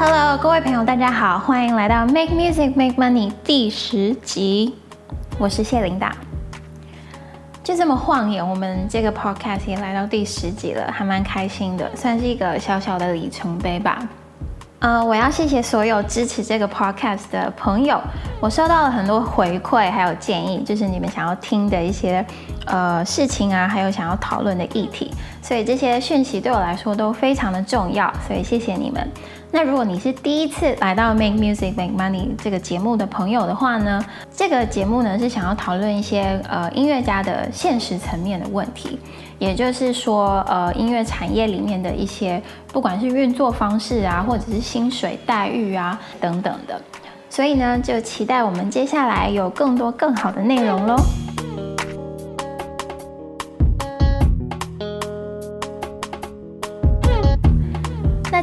Hello，各位朋友，大家好，欢迎来到 Make Music Make Money 第十集，我是谢琳达。就这么晃眼，我们这个 Podcast 也来到第十集了，还蛮开心的，算是一个小小的里程碑吧。呃，我要谢谢所有支持这个 podcast 的朋友。我收到了很多回馈，还有建议，就是你们想要听的一些呃事情啊，还有想要讨论的议题。所以这些讯息对我来说都非常的重要，所以谢谢你们。那如果你是第一次来到 Make Music Make Money 这个节目的朋友的话呢，这个节目呢是想要讨论一些呃音乐家的现实层面的问题。也就是说，呃，音乐产业里面的一些，不管是运作方式啊，或者是薪水待遇啊等等的，所以呢，就期待我们接下来有更多更好的内容喽。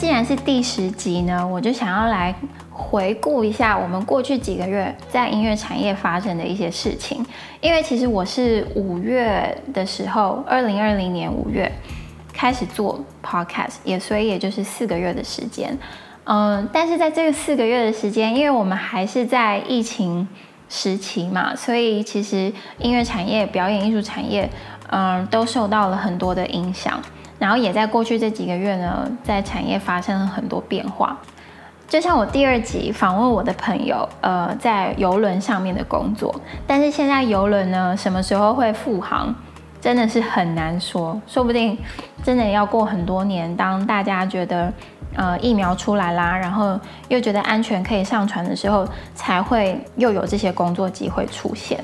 既然是第十集呢，我就想要来。回顾一下我们过去几个月在音乐产业发生的一些事情，因为其实我是五月的时候，二零二零年五月开始做 podcast，也所以也就是四个月的时间，嗯，但是在这个四个月的时间，因为我们还是在疫情时期嘛，所以其实音乐产业、表演艺术产业，嗯，都受到了很多的影响，然后也在过去这几个月呢，在产业发生了很多变化。就像我第二集访问我的朋友，呃，在游轮上面的工作，但是现在游轮呢，什么时候会复航，真的是很难说，说不定真的要过很多年，当大家觉得呃疫苗出来啦，然后又觉得安全可以上船的时候，才会又有这些工作机会出现。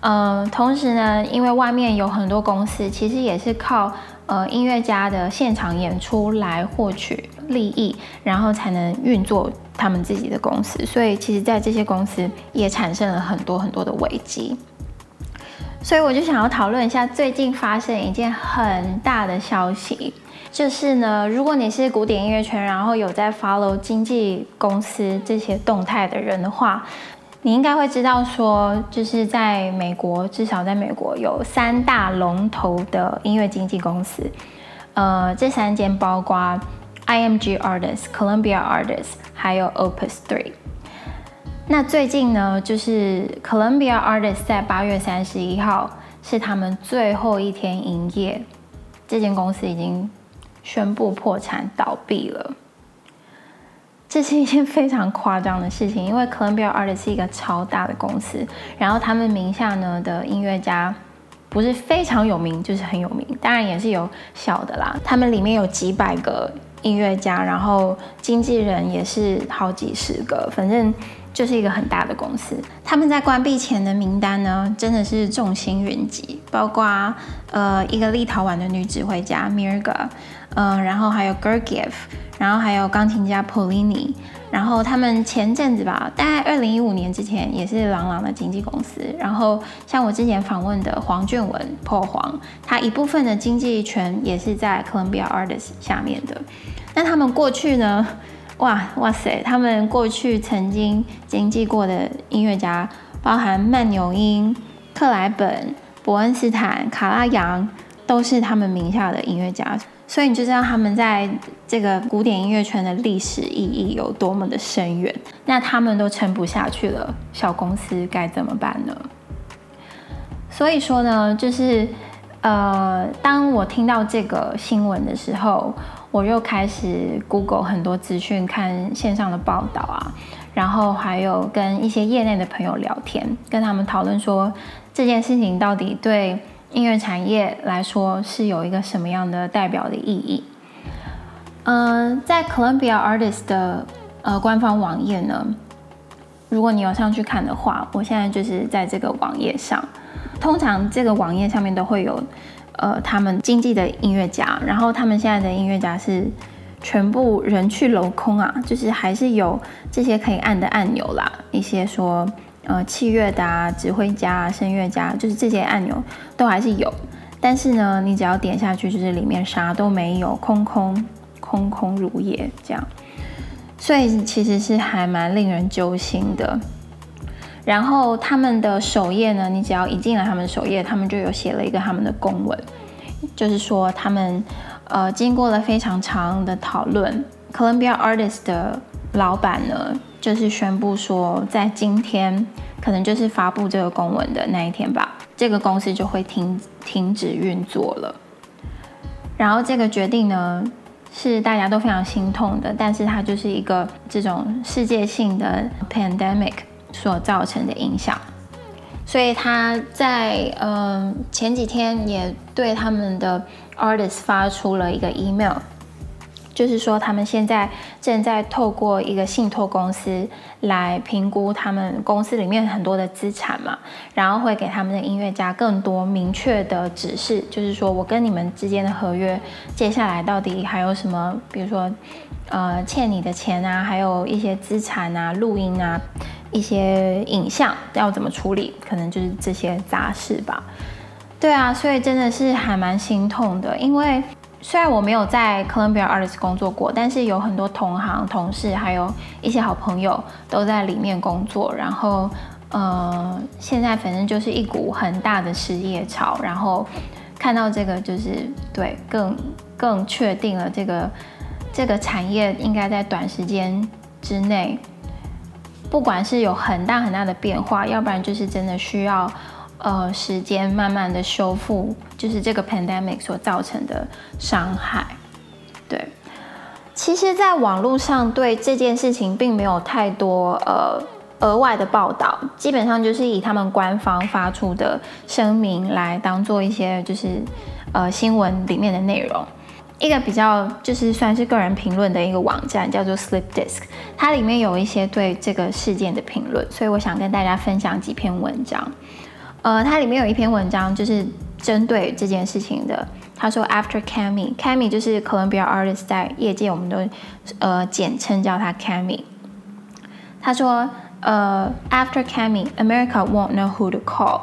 嗯、呃，同时呢，因为外面有很多公司，其实也是靠。呃，音乐家的现场演出来获取利益，然后才能运作他们自己的公司。所以，其实，在这些公司也产生了很多很多的危机。所以，我就想要讨论一下最近发生一件很大的消息，就是呢，如果你是古典音乐圈，然后有在 follow 经纪公司这些动态的人的话。你应该会知道，说就是在美国，至少在美国有三大龙头的音乐经纪公司，呃，这三间包括 IMG Artists、Columbia Artists，还有 Opus Three。那最近呢，就是 Columbia Artists 在八月三十一号是他们最后一天营业，这间公司已经宣布破产倒闭了。这是一件非常夸张的事情，因为 Columbia artist 是一个超大的公司，然后他们名下呢的音乐家不是非常有名，就是很有名，当然也是有小的啦。他们里面有几百个音乐家，然后经纪人也是好几十个，反正就是一个很大的公司。他们在关闭前的名单呢，真的是众星云集，包括呃一个立陶宛的女指挥家 Mirga，嗯、然后还有 Gergiev。然后还有钢琴家 Polini，然后他们前阵子吧，大概二零一五年之前也是郎朗的经纪公司。然后像我之前访问的黄俊文破黄，他一部分的经纪权也是在 Columbia Artists 下面的。那他们过去呢？哇哇塞，他们过去曾经经纪过的音乐家，包含曼纽因、克莱本、伯恩斯坦、卡拉扬，都是他们名下的音乐家。所以你就知道他们在这个古典音乐圈的历史意义有多么的深远。那他们都撑不下去了，小公司该怎么办呢？所以说呢，就是呃，当我听到这个新闻的时候，我又开始 Google 很多资讯，看线上的报道啊，然后还有跟一些业内的朋友聊天，跟他们讨论说这件事情到底对。音乐产业来说是有一个什么样的代表的意义？嗯、呃，在 Columbia Artist 的呃官方网页呢，如果你有上去看的话，我现在就是在这个网页上。通常这个网页上面都会有呃他们经纪的音乐家，然后他们现在的音乐家是全部人去楼空啊，就是还是有这些可以按的按钮啦，一些说。呃，器乐的啊，指挥家啊，声乐家，就是这些按钮都还是有，但是呢，你只要点下去，就是里面啥都没有，空空空空如也这样，所以其实是还蛮令人揪心的。然后他们的首页呢，你只要一进来他们首页，他们就有写了一个他们的公文，就是说他们呃经过了非常长的讨论，Columbia Artists 的老板呢，就是宣布说，在今天可能就是发布这个公文的那一天吧，这个公司就会停停止运作了。然后这个决定呢，是大家都非常心痛的，但是它就是一个这种世界性的 pandemic 所造成的影响。所以他在嗯、前几天也对他们的 artist 发出了一个 email，就是说他们现在正在透过一个信托公司来评估他们公司里面很多的资产嘛，然后会给他们的音乐家更多明确的指示，就是说我跟你们之间的合约接下来到底还有什么，比如说呃欠你的钱啊，还有一些资产啊、录音啊。一些影像要怎么处理，可能就是这些杂事吧。对啊，所以真的是还蛮心痛的。因为虽然我没有在 Columbia Arts 工作过，但是有很多同行、同事，还有一些好朋友都在里面工作。然后，呃，现在反正就是一股很大的失业潮。然后看到这个，就是对，更更确定了这个这个产业应该在短时间之内。不管是有很大很大的变化，要不然就是真的需要，呃，时间慢慢的修复，就是这个 pandemic 所造成的伤害。对，其实，在网络上对这件事情并没有太多呃额外的报道，基本上就是以他们官方发出的声明来当做一些就是呃新闻里面的内容。一个比较就是算是个人评论的一个网站叫做 Slipdisk，它里面有一些对这个事件的评论，所以我想跟大家分享几篇文章。呃，它里面有一篇文章就是针对这件事情的。他说：“After Cammy，Cammy 就是 Columbia Artist，在业界我们都呃简称叫他 Cammy。他说：呃，After Cammy，America won't know who to call。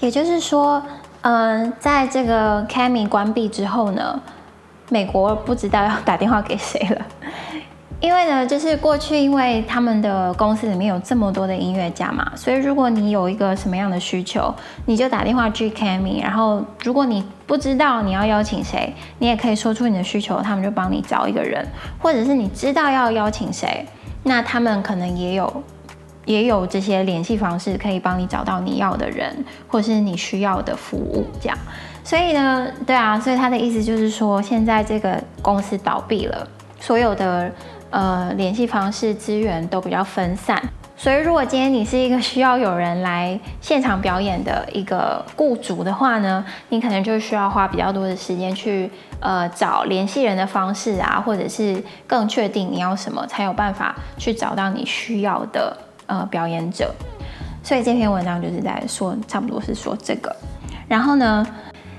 也就是说。”嗯、在这个 Cammy 关闭之后呢，美国不知道要打电话给谁了，因为呢，就是过去因为他们的公司里面有这么多的音乐家嘛，所以如果你有一个什么样的需求，你就打电话去 Cammy，然后如果你不知道你要邀请谁，你也可以说出你的需求，他们就帮你找一个人，或者是你知道要邀请谁，那他们可能也有。也有这些联系方式可以帮你找到你要的人，或是你需要的服务，这样。所以呢，对啊，所以他的意思就是说，现在这个公司倒闭了，所有的呃联系方式资源都比较分散。所以如果今天你是一个需要有人来现场表演的一个雇主的话呢，你可能就需要花比较多的时间去呃找联系人的方式啊，或者是更确定你要什么，才有办法去找到你需要的。呃，表演者，所以这篇文章就是在说，差不多是说这个。然后呢，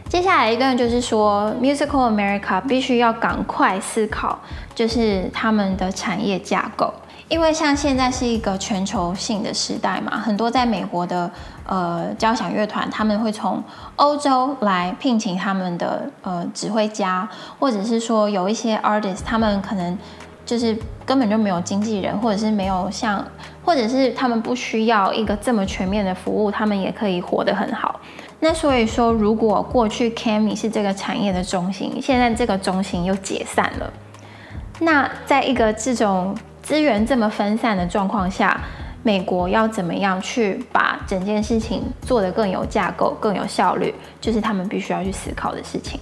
接下来一段就是说，Musical America 必须要赶快思考，就是他们的产业架构，因为像现在是一个全球性的时代嘛，很多在美国的呃交响乐团，他们会从欧洲来聘请他们的呃指挥家，或者是说有一些 artist，他们可能。就是根本就没有经纪人，或者是没有像，或者是他们不需要一个这么全面的服务，他们也可以活得很好。那所以说，如果过去 Cammy 是这个产业的中心，现在这个中心又解散了，那在一个这种资源这么分散的状况下，美国要怎么样去把整件事情做得更有架构、更有效率，就是他们必须要去思考的事情。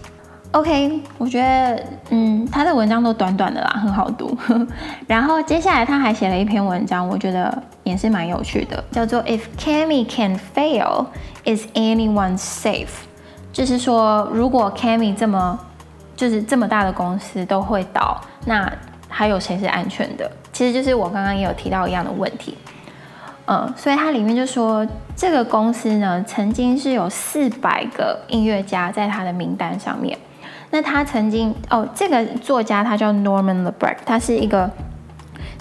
OK，我觉得，嗯，他的文章都短短的啦，很好读。然后接下来他还写了一篇文章，我觉得也是蛮有趣的，叫做 "If Cammy can fail, is anyone safe？" 就是说，如果 Cammy 这么就是这么大的公司都会倒，那还有谁是安全的？其实就是我刚刚也有提到一样的问题。嗯，所以它里面就说，这个公司呢，曾经是有四百个音乐家在他的名单上面。那他曾经哦，这个作家他叫 Norman Lebrecht，他是一个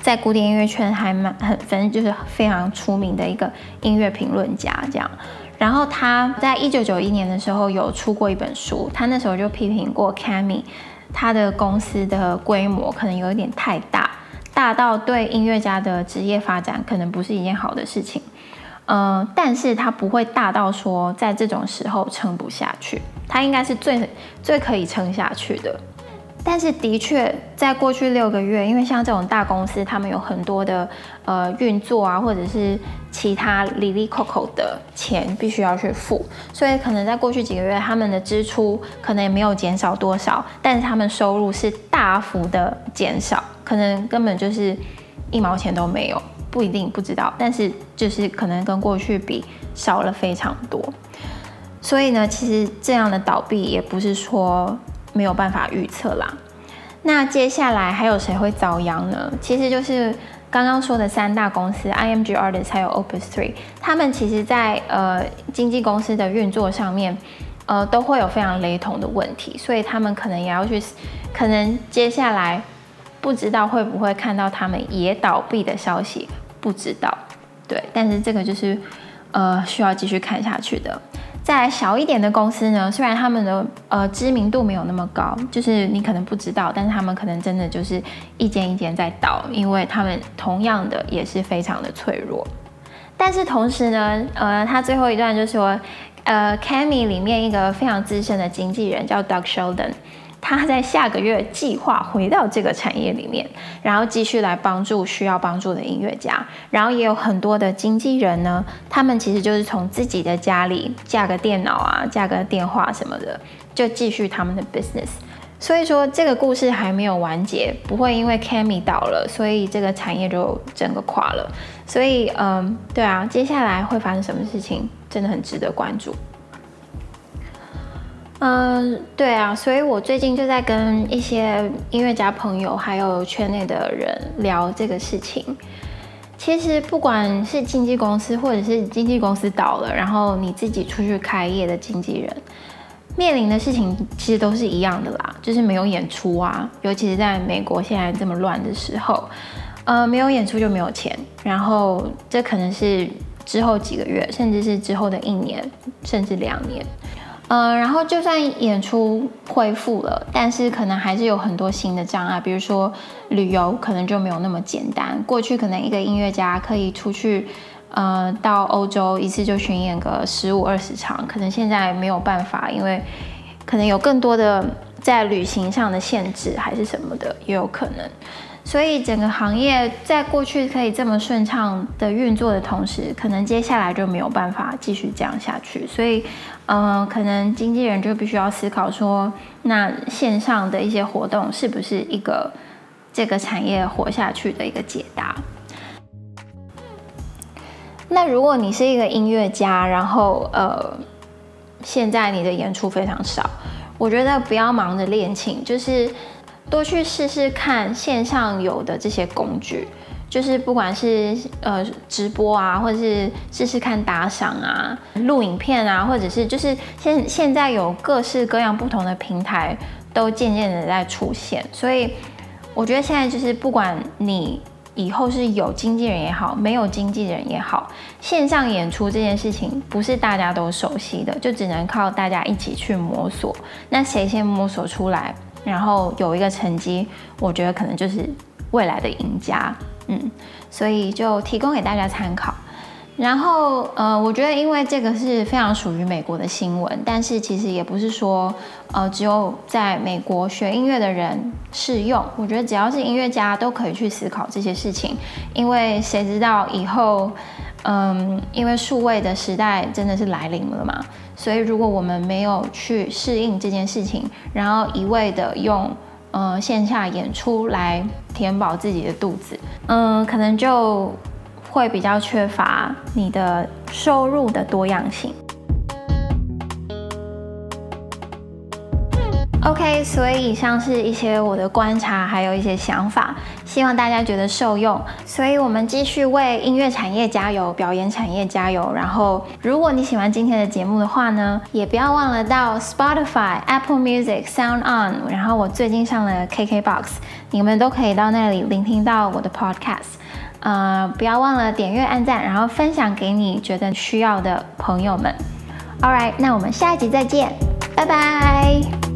在古典音乐圈还蛮很，反正就是非常出名的一个音乐评论家这样。然后他在一九九一年的时候有出过一本书，他那时候就批评过 Cammy，他的公司的规模可能有一点太大，大到对音乐家的职业发展可能不是一件好的事情。嗯、呃，但是它不会大到说在这种时候撑不下去，它应该是最最可以撑下去的。但是的确，在过去六个月，因为像这种大公司，他们有很多的呃运作啊，或者是其他里里扣扣的钱必须要去付，所以可能在过去几个月，他们的支出可能也没有减少多少，但是他们收入是大幅的减少，可能根本就是一毛钱都没有，不一定不知道，但是就是可能跟过去比少了非常多。所以呢，其实这样的倒闭也不是说。没有办法预测啦。那接下来还有谁会遭殃呢？其实就是刚刚说的三大公司，IMG Artist 还有 Opus 3，他们其实在呃经纪公司的运作上面，呃都会有非常雷同的问题，所以他们可能也要去，可能接下来不知道会不会看到他们也倒闭的消息，不知道。对，但是这个就是呃需要继续看下去的。再小一点的公司呢，虽然他们的呃知名度没有那么高，就是你可能不知道，但是他们可能真的就是一间一间在倒，因为他们同样的也是非常的脆弱。但是同时呢，呃，他最后一段就说，呃，Cammy 里面一个非常资深的经纪人叫 Doug Sheldon。他在下个月计划回到这个产业里面，然后继续来帮助需要帮助的音乐家。然后也有很多的经纪人呢，他们其实就是从自己的家里架个电脑啊，架个电话什么的，就继续他们的 business。所以说这个故事还没有完结，不会因为 Cammy 倒了，所以这个产业就整个垮了。所以嗯，对啊，接下来会发生什么事情，真的很值得关注。嗯，对啊，所以我最近就在跟一些音乐家朋友，还有圈内的人聊这个事情。其实不管是经纪公司，或者是经纪公司倒了，然后你自己出去开业的经纪人，面临的事情其实都是一样的啦，就是没有演出啊，尤其是在美国现在这么乱的时候，呃，没有演出就没有钱，然后这可能是之后几个月，甚至是之后的一年，甚至两年。呃，然后就算演出恢复了，但是可能还是有很多新的障碍，比如说旅游可能就没有那么简单。过去可能一个音乐家可以出去，呃，到欧洲一次就巡演个十五二十场，可能现在没有办法，因为可能有更多的在旅行上的限制，还是什么的，也有可能。所以整个行业在过去可以这么顺畅的运作的同时，可能接下来就没有办法继续这样下去。所以，嗯、可能经纪人就必须要思考说，那线上的一些活动是不是一个这个产业活下去的一个解答？那如果你是一个音乐家，然后呃，现在你的演出非常少，我觉得不要忙着练琴，就是。多去试试看线上有的这些工具，就是不管是呃直播啊，或者是试试看打赏啊、录影片啊，或者是就是现现在有各式各样不同的平台都渐渐的在出现，所以我觉得现在就是不管你以后是有经纪人也好，没有经纪人也好，线上演出这件事情不是大家都熟悉的，就只能靠大家一起去摸索。那谁先摸索出来？然后有一个成绩，我觉得可能就是未来的赢家，嗯，所以就提供给大家参考。然后，呃，我觉得因为这个是非常属于美国的新闻，但是其实也不是说，呃，只有在美国学音乐的人适用。我觉得只要是音乐家都可以去思考这些事情，因为谁知道以后。嗯，因为数位的时代真的是来临了嘛，所以如果我们没有去适应这件事情，然后一味的用呃线下演出来填饱自己的肚子，嗯，可能就会比较缺乏你的收入的多样性。OK，所以以上是一些我的观察，还有一些想法，希望大家觉得受用。所以我们继续为音乐产业加油，表演产业加油。然后，如果你喜欢今天的节目的话呢，也不要忘了到 Spotify、Apple Music、Sound On，然后我最近上了 KKBOX，你们都可以到那里聆听到我的 Podcast。呃，不要忘了点阅、按赞，然后分享给你觉得需要的朋友们。All right，那我们下一集再见，拜拜。